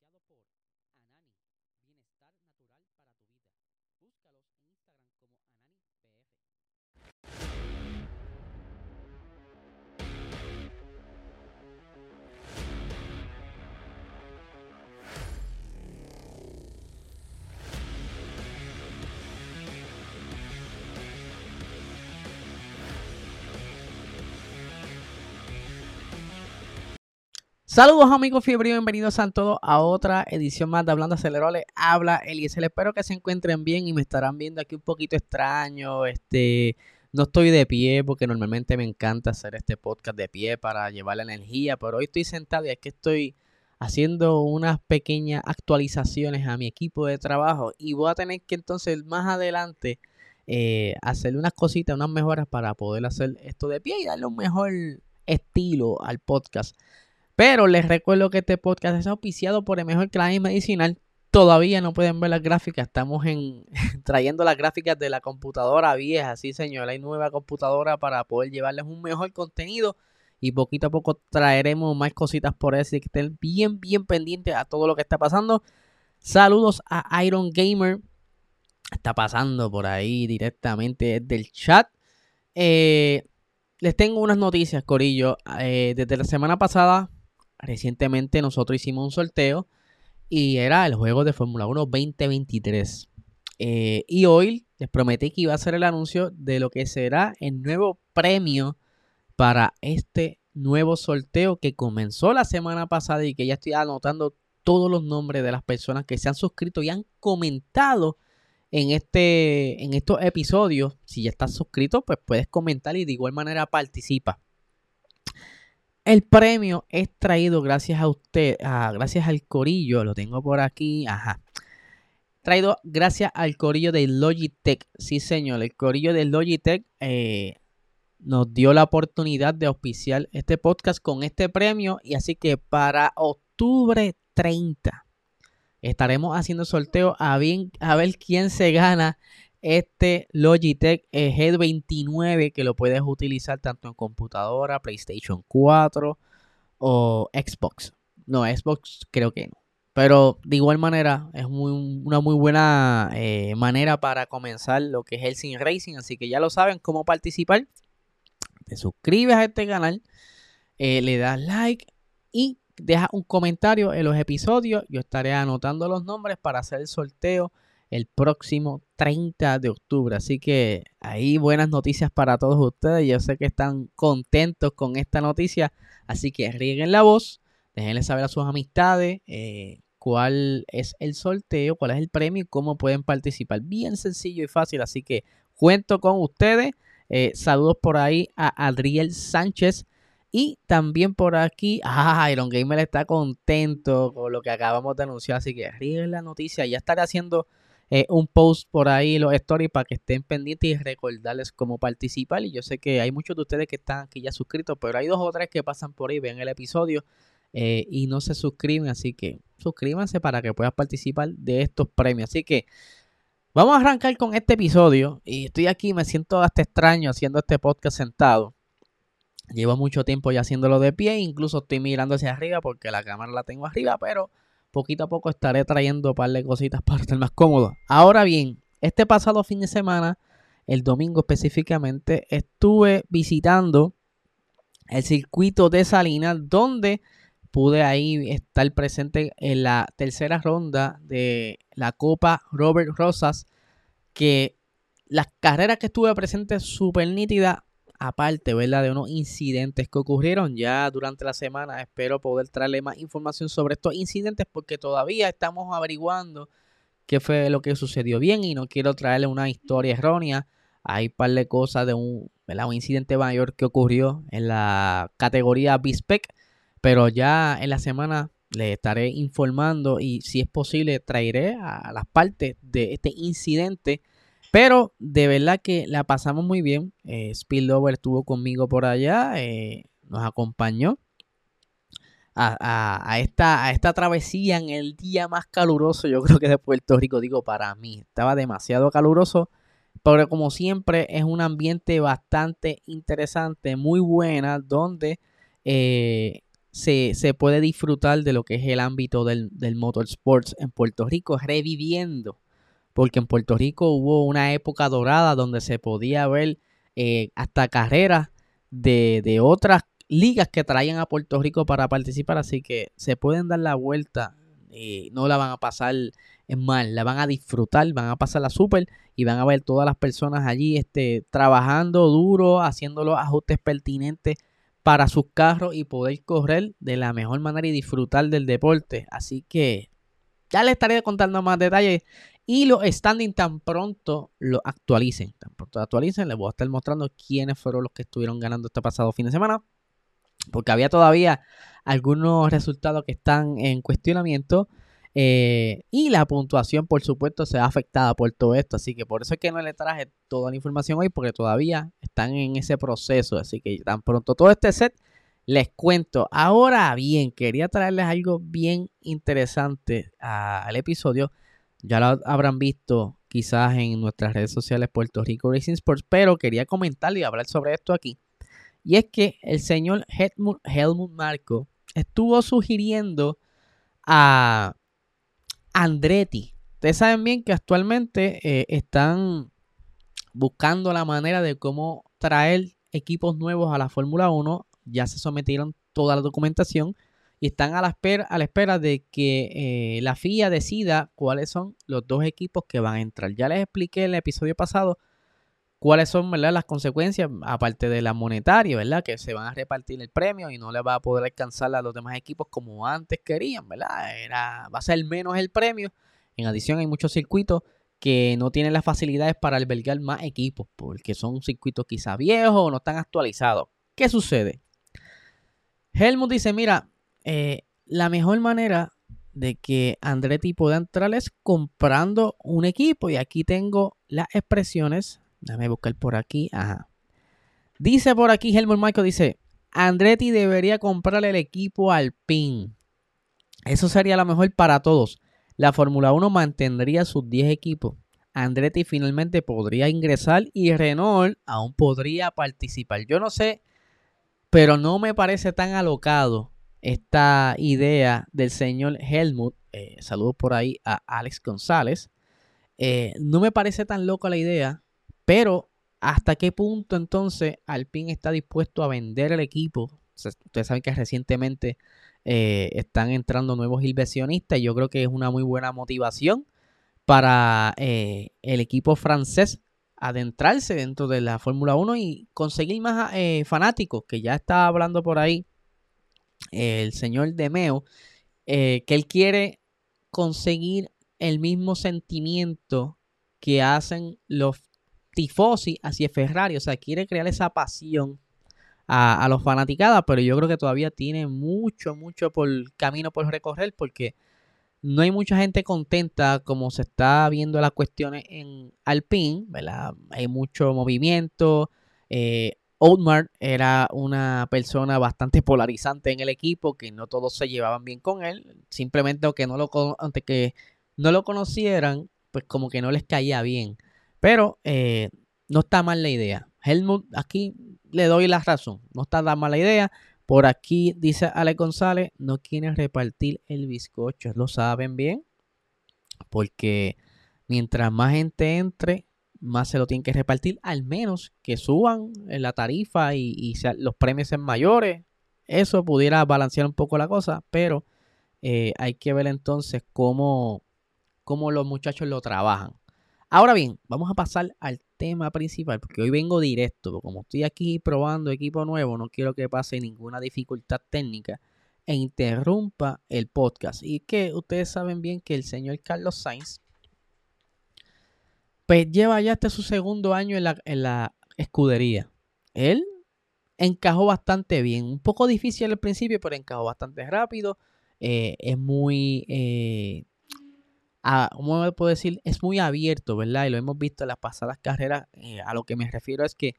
por Anani, bienestar natural para tu vida. Búscalos en Instagram como AnaniPF. Saludos amigos fiebre bienvenidos a todos a otra edición más de Hablando Aceleró. Les habla Eliezer. Espero que se encuentren bien y me estarán viendo aquí un poquito extraño. Este, no estoy de pie porque normalmente me encanta hacer este podcast de pie para llevar la energía, pero hoy estoy sentado y es que estoy haciendo unas pequeñas actualizaciones a mi equipo de trabajo y voy a tener que entonces más adelante eh, hacerle unas cositas, unas mejoras para poder hacer esto de pie y darle un mejor estilo al podcast. Pero les recuerdo que este podcast es auspiciado por el mejor Claim Medicinal. Todavía no pueden ver las gráficas. Estamos en, trayendo las gráficas de la computadora vieja. Sí, señor. Hay nueva computadora para poder llevarles un mejor contenido. Y poquito a poco traeremos más cositas por eso. Así que estén bien, bien pendientes a todo lo que está pasando. Saludos a Iron Gamer. Está pasando por ahí directamente desde el chat. Eh, les tengo unas noticias, Corillo. Eh, desde la semana pasada recientemente nosotros hicimos un sorteo y era el juego de Fórmula 1 2023. Eh, y hoy les prometí que iba a hacer el anuncio de lo que será el nuevo premio para este nuevo sorteo que comenzó la semana pasada y que ya estoy anotando todos los nombres de las personas que se han suscrito y han comentado en, este, en estos episodios. Si ya estás suscrito, pues puedes comentar y de igual manera participa. El premio es traído gracias a usted, gracias al corillo, lo tengo por aquí, ajá. Traído gracias al corillo de Logitech. Sí, señor, el corillo de Logitech eh, nos dio la oportunidad de auspiciar este podcast con este premio. Y así que para octubre 30 estaremos haciendo sorteo a, bien, a ver quién se gana este Logitech G29 que lo puedes utilizar tanto en computadora, PlayStation 4 o Xbox. No, Xbox creo que no. Pero de igual manera es una muy buena eh, manera para comenzar lo que es el Sim Racing. Así que ya lo saben cómo participar. Te suscribes a este canal, eh, le das like y deja un comentario en los episodios. Yo estaré anotando los nombres para hacer el sorteo el próximo 30 de octubre. Así que ahí buenas noticias para todos ustedes. Yo sé que están contentos con esta noticia. Así que rieguen la voz. Déjenle saber a sus amistades eh, cuál es el sorteo, cuál es el premio y cómo pueden participar. Bien sencillo y fácil. Así que cuento con ustedes. Eh, saludos por ahí a Adriel Sánchez. Y también por aquí, ah, Iron Gamer está contento con lo que acabamos de anunciar. Así que rieguen la noticia. Ya estaré haciendo eh, un post por ahí, los stories, para que estén pendientes y recordarles cómo participar. Y yo sé que hay muchos de ustedes que están aquí ya suscritos, pero hay dos o tres que pasan por ahí, ven el episodio eh, y no se suscriben. Así que suscríbanse para que puedas participar de estos premios. Así que vamos a arrancar con este episodio. Y estoy aquí, me siento hasta extraño haciendo este podcast sentado. Llevo mucho tiempo ya haciéndolo de pie, incluso estoy mirando hacia arriba porque la cámara la tengo arriba, pero poquito a poco estaré trayendo un par de cositas para estar más cómodo. Ahora bien, este pasado fin de semana, el domingo específicamente, estuve visitando el circuito de Salinas, donde pude ahí estar presente en la tercera ronda de la Copa Robert Rosas, que las carreras que estuve presente súper nítida, aparte, ¿verdad? De unos incidentes que ocurrieron ya durante la semana. Espero poder traerle más información sobre estos incidentes porque todavía estamos averiguando qué fue lo que sucedió bien y no quiero traerle una historia errónea. Hay un par de cosas de un, un incidente mayor que ocurrió en la categoría BISPEC, pero ya en la semana le estaré informando y si es posible traeré a las partes de este incidente pero de verdad que la pasamos muy bien. Eh, Spillover estuvo conmigo por allá, eh, nos acompañó a, esta, travesía en el día más caluroso, yo creo que de Puerto Rico, digo para mí, estaba demasiado caluroso. Pero como siempre es un ambiente bastante interesante, muy buena, donde eh, se, puede disfrutar de lo que es el ámbito del motorsports en Puerto Rico, reviviendo, porque en Puerto Rico hubo una época dorada donde se podía ver eh, hasta carreras de, de otras ligas que traían a Puerto Rico para participar, así que se pueden dar la vuelta, y no la van a pasar mal, la van a disfrutar, van a pasar la super y van a ver todas las personas allí este, trabajando duro, haciendo los ajustes pertinentes para sus carros y poder correr de la mejor manera y disfrutar del deporte. Así que ya les estaré contando más detalles y los standing tan pronto lo actualicen. Tan pronto lo actualicen, les voy a estar mostrando quiénes fueron los que estuvieron ganando este pasado fin de semana. Porque había todavía algunos resultados que están en cuestionamiento. Eh, y la puntuación, por supuesto, se ha afectada por todo esto. Así que por eso es que no le traje toda la información hoy, porque todavía están en ese proceso. Así que tan pronto todo este set, les cuento. Ahora bien, quería traerles algo bien interesante al episodio. Ya lo habrán visto quizás en nuestras redes sociales Puerto Rico Racing Sports, pero quería comentar y hablar sobre esto aquí. Y es que el señor Helmut, Marco estuvo sugiriendo a Andretti. Ustedes saben bien que actualmente eh, están buscando la manera de cómo traer equipos nuevos a la Fórmula 1. Ya se sometieron toda la documentación y están a la espera, a la espera de que eh, la FIA decida cuáles son los dos equipos que van a entrar. Ya les expliqué en el episodio pasado cuáles son ¿verdad? las consecuencias, aparte de la monetaria, ¿verdad? Que se van a repartir el premio y no le va a poder alcanzar a los demás equipos como antes querían, ¿verdad? Va a ser menos el premio. En adición, hay muchos circuitos que no tienen las facilidades para albergar más equipos, porque son circuitos quizá viejos o no están actualizados. ¿Qué sucede? Helmut dice, mira, eh, la mejor manera de que Andretti pueda entrar es comprando un equipo. Y aquí tengo las expresiones Déjame buscar por aquí. Ajá. Dice por aquí Helmut Michael, dice, Andretti debería comprarle el equipo al PIN. Eso sería lo mejor para todos. La Fórmula 1 mantendría sus 10 equipos. Andretti finalmente podría ingresar y Renault aún podría participar. Yo no sé, pero no me parece tan alocado esta idea del señor Helmut. Eh, saludos por ahí a Alex González. Eh, no me parece tan loca la idea pero, ¿hasta qué punto entonces Alpine está dispuesto a vender el equipo? ustedes saben que recientemente eh, están entrando nuevos inversionistas y yo creo que es una muy buena motivación para eh, el equipo francés adentrarse dentro de la Fórmula 1 y conseguir más fanáticos, que ya está hablando por ahí el señor Demeo, que él quiere conseguir el mismo sentimiento que hacen los tifosi hacia Ferrari. O sea, quiere crear esa pasión a, los fanaticadas, pero yo creo que todavía tiene mucho, mucho por camino por recorrer porque no hay mucha gente contenta como se está viendo las cuestiones en Alpine, ¿verdad? Hay mucho movimiento. Eh, era una persona bastante polarizante en el equipo, que no todos se llevaban bien con él, simplemente aunque no lo, aunque que no lo conocieran, pues como que no les caía bien. Pero eh, no está mal la idea. Helmut, aquí le doy la razón. No está tan mala idea. Por aquí dice Ale González, no quiere repartir el bizcocho. Lo saben bien. Porque mientras más gente entre, más se lo tienen que repartir. Al menos que suban la tarifa y, los premios sean mayores. Eso pudiera balancear un poco la cosa. Pero eh, hay que ver entonces cómo, cómo los muchachos lo trabajan. Ahora bien, vamos a pasar al tema principal, porque hoy vengo directo, como estoy aquí probando equipo nuevo, no quiero que pase ninguna dificultad técnica e interrumpa el podcast. Y que ustedes saben bien que el señor Carlos Sainz, pues lleva ya este su segundo año en la, escudería. Él encajó bastante bien, un poco difícil al principio, pero encajó bastante rápido. Eh, es muy... Eh, a, ¿cómo puedo decir? Es muy abierto, ¿verdad? Y lo hemos visto en las pasadas carreras. Eh, a lo que me refiero es que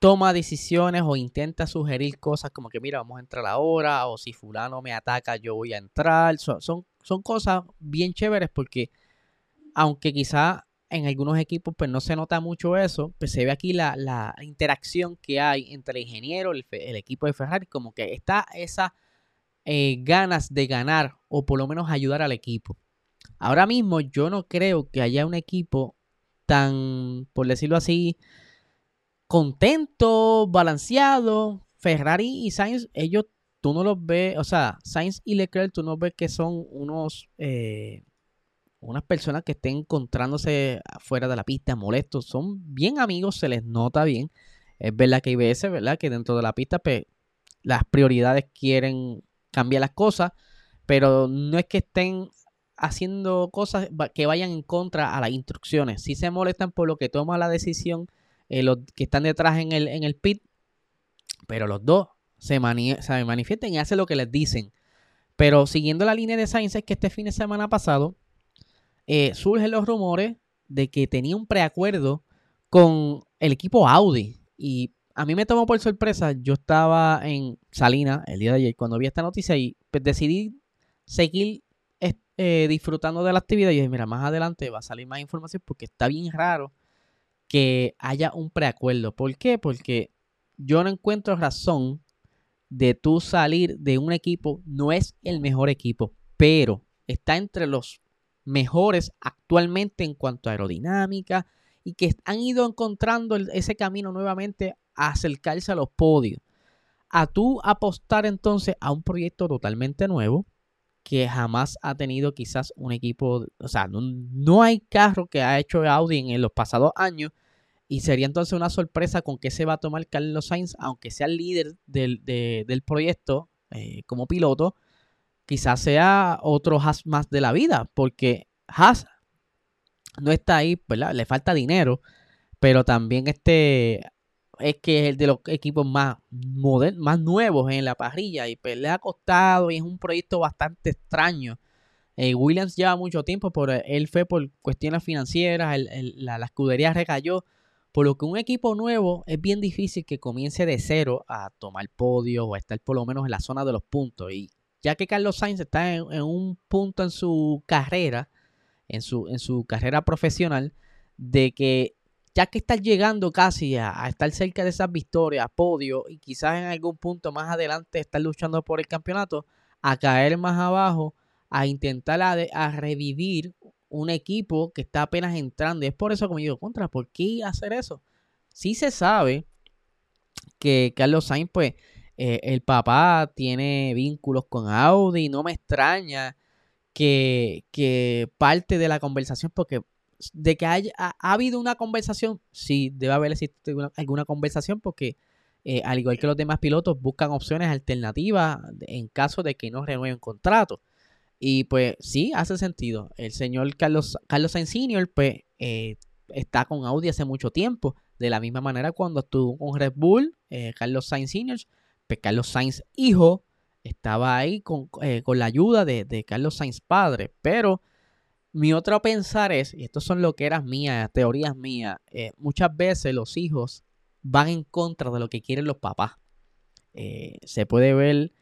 toma decisiones o intenta sugerir cosas como que, mira, vamos a entrar ahora, o si fulano me ataca, yo voy a entrar. Son, son, son cosas bien chéveres porque, aunque quizá en algunos equipos pues no se nota mucho eso, pues se ve aquí la, la interacción que hay entre el ingeniero, el, el equipo de Ferrari, como que está esa eh, ganas de ganar o por lo menos ayudar al equipo. Ahora mismo yo no creo que haya un equipo tan, por decirlo así, contento, balanceado. Ferrari y Sainz, ellos tú no los ves, o sea, Sainz y Leclerc, tú no ves que son unos, eh, unas personas que estén encontrándose fuera de la pista molestos. Son bien amigos, se les nota bien. Es verdad que hay veces, ¿verdad? Que dentro de la pista, pues, las prioridades quieren cambiar las cosas, pero no es que estén haciendo cosas que vayan en contra a las instrucciones. Si se molestan por lo que toma la decisión eh, los que están detrás en el, en el pit, pero los dos se, manifiestan y hacen lo que les dicen. Pero siguiendo la línea de Sainz, es que este fin de semana pasado eh, surgen los rumores de que tenía un preacuerdo con el equipo Audi. Y a mí me tomó por sorpresa. Yo estaba en Salina el día de ayer cuando vi esta noticia y pues, decidí seguir eh, disfrutando de la actividad. Y dije, mira, más adelante va a salir más información porque está bien raro que haya un preacuerdo. ¿Por qué? Porque yo no encuentro razón de tú salir de un equipo. No es el mejor equipo, pero está entre los mejores actualmente en cuanto a aerodinámica y que han ido encontrando ese camino nuevamente a acercarse a los podios. A tú apostar entonces a un proyecto totalmente nuevo que jamás ha tenido quizás un equipo, o sea, no, hay carro que ha hecho Audi en, los pasados años y sería entonces una sorpresa con qué se va a tomar Carlos Sainz, aunque sea el líder del, proyecto eh, como piloto, quizás sea otro Haas más de la vida, porque Haas no está ahí, ¿verdad? Le falta dinero, pero también este es que es el de los equipos más modernos, más nuevos en la parrilla y pues, le ha costado y es un proyecto bastante extraño. Eh, Williams lleva mucho tiempo, pero él fue por cuestiones financieras, la, escudería recayó, por lo que un equipo nuevo es bien difícil que comience de cero a tomar podio o a estar por lo menos en la zona de los puntos. Y ya que Carlos Sainz está en, un punto en su carrera, en su, en su carrera profesional, de que ya que está llegando casi a, estar cerca de esas victorias, podio, y quizás en algún punto más adelante estar luchando por el campeonato, a caer más abajo, a intentar a, revivir un equipo que está apenas entrando. Y es por eso que me digo, contra, ¿por qué hacer eso? Sí se sabe que Carlos Sainz, pues, eh, el papá tiene vínculos con Audi, no me extraña que, parte de la conversación, porque de que haya, ha, habido una conversación, sí, debe haber existido alguna conversación, porque eh, al igual que los demás pilotos, buscan opciones alternativas en caso de que no renueven contrato. Y pues sí, hace sentido. El señor Carlos, Carlos Sainz Sr., pues, eh, está con Audi hace mucho tiempo. De la misma manera cuando estuvo con Red Bull, Carlos Sainz Sr., Carlos Sainz hijo estaba ahí con, eh, la ayuda de, Carlos Sainz padre. Pero mi otro pensar es, y estos son lo que eran mías, teorías mías, eh, muchas veces los hijos van en contra de lo que quieren los papás. Eh, se puede ver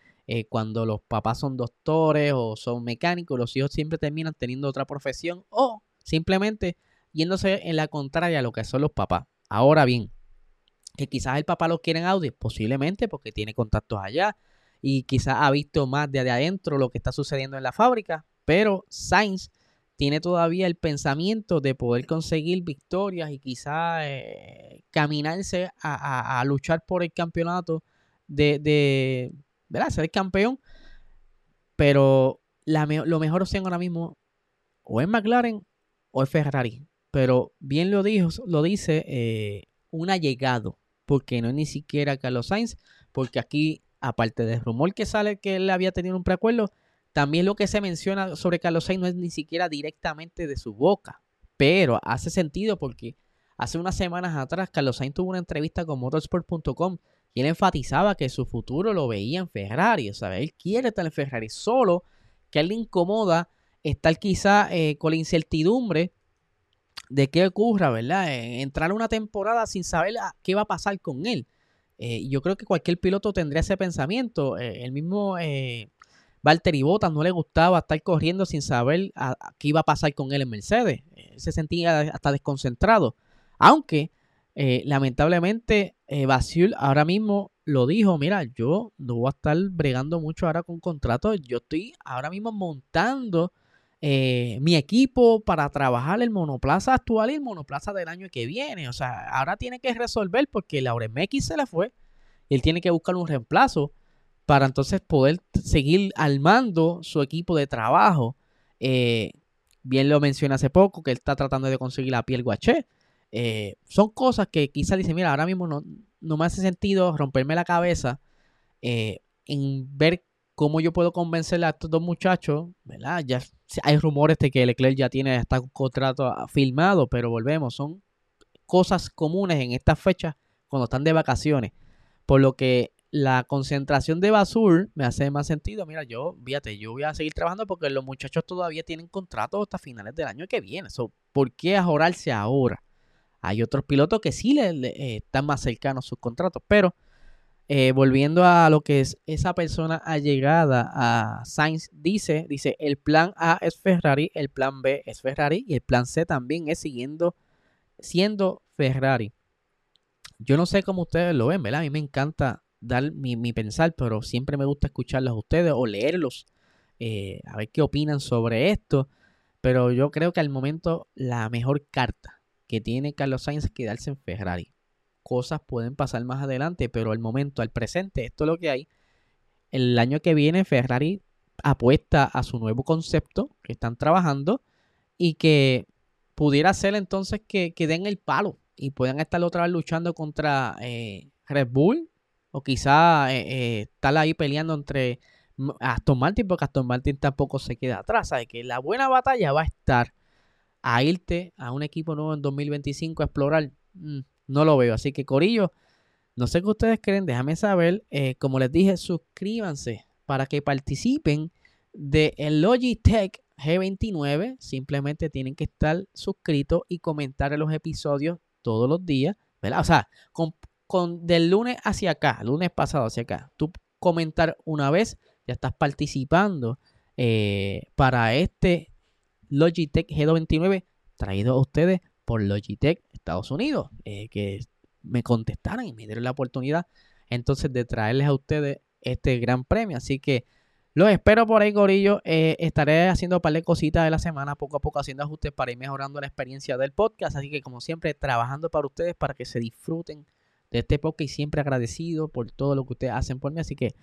cuando los papás son doctores o son mecánicos, los hijos siempre terminan teniendo otra profesión o simplemente yéndose en la contraria a lo que son los papás. Ahora bien, que quizás el papá lo quiere en Audi, posiblemente porque tiene contactos allá y quizás ha visto más de adentro lo que está sucediendo en la fábrica, pero Sainz tiene todavía el pensamiento de poder conseguir victorias y quizás eh, caminarse a, luchar por el campeonato de, de ¿verdad? ser campeón. Pero la lo mejor opción ahora mismo o es McLaren o es Ferrari. Pero bien lo, dijo, lo dice eh, un allegado porque no es ni siquiera Carlos Sainz, porque aquí, aparte del rumor que sale que él había tenido un preacuerdo, también lo que se menciona sobre Carlos Sainz no es ni siquiera directamente de su boca, pero hace sentido porque hace unas semanas atrás Carlos Sainz tuvo una entrevista con motorsport.com y él enfatizaba que su futuro lo veía en Ferrari, o sea, él quiere estar en Ferrari, solo que a él le incomoda estar quizá eh, con la incertidumbre de qué ocurra, ¿verdad? Eh, entrar una temporada sin saber qué va a pasar con él. Eh, yo creo que cualquier piloto tendría ese pensamiento. Eh, el mismo Valtteri Bottas no le gustaba estar corriendo sin saber qué iba a pasar con él en Mercedes. se sentía hasta desconcentrado. Aunque, eh, lamentablemente, eh, Basil ahora mismo lo dijo, mira, yo no voy a estar bregando mucho ahora con contratos, yo estoy ahora mismo montando eh, mi equipo para trabajar el monoplaza actual y el monoplaza del año que viene. O sea, ahora tiene que resolver porque Lauren X se le fue. Y él tiene que buscar un reemplazo para entonces poder seguir armando su equipo de trabajo. Eh, bien lo mencioné hace poco, que él está tratando de conseguir la piel guaché. Eh, son cosas que quizás dice, mira, ahora mismo no, no me hace sentido romperme la cabeza en ver cómo yo puedo convencerle a estos dos muchachos, ¿verdad? Ya hay rumores de que Leclerc ya tiene hasta un contrato ah, firmado, pero volvemos, son cosas comunes en estas fechas cuando están de vacaciones. Por lo que la concentración de Basur me hace más sentido. Mira, yo, fíjate, yo voy a seguir trabajando porque los muchachos todavía tienen contrato hasta finales del año que viene. ¿Por qué ajorarse ahora? Hay otros pilotos que sí le, eh, están más cercanos a sus contratos, pero eh, volviendo a lo que es esa persona allegada a Sainz, dice, dice, el plan A es Ferrari, el plan B es Ferrari y el plan C también es siguiendo, siendo Ferrari. Yo no sé cómo ustedes lo ven, ¿verdad? A mí me encanta dar mi, pensar, pero siempre me gusta escucharlos a ustedes o leerlos, eh, a ver qué opinan sobre esto. Pero yo creo que al momento la mejor carta que tiene Carlos Sainz es quedarse en Ferrari cosas pueden pasar más adelante, pero al momento, al presente, esto es lo que hay. El año que viene Ferrari apuesta a su nuevo concepto que están trabajando y que pudiera ser entonces que, den el palo y puedan estar otra vez luchando contra eh, Red Bull o quizá eh, eh, estar ahí peleando entre Aston Martin porque Aston Martin tampoco se queda atrás. Sabe que la buena batalla va a estar a irte a un equipo nuevo en 2025 a explorar. Mm, no lo veo. Así que, Corillo, no sé qué ustedes creen, déjame saber. Eh, como les dije, suscríbanse para que participen del el Logitech G29. Simplemente tienen que estar suscritos y comentar en los episodios todos los días. ¿verdad? O sea, con, del lunes hacia acá, lunes pasado hacia acá, tú comentar una vez, ya estás participando eh, para este Logitech G29 traído a ustedes por Logitech Estados Unidos, eh, que me contestaran y me dieron la oportunidad entonces de traerles a ustedes este gran premio. Así que los espero por ahí, Gorillo. Eh, estaré haciendo un par de cositas de la semana, poco a poco haciendo ajustes para ir mejorando la experiencia del podcast. Así que, como siempre, trabajando para ustedes para que se disfruten de este podcast y siempre agradecido por todo lo que ustedes hacen por mí. Así que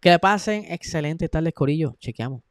que pasen excelente tarde, Corillo. Chequeamos.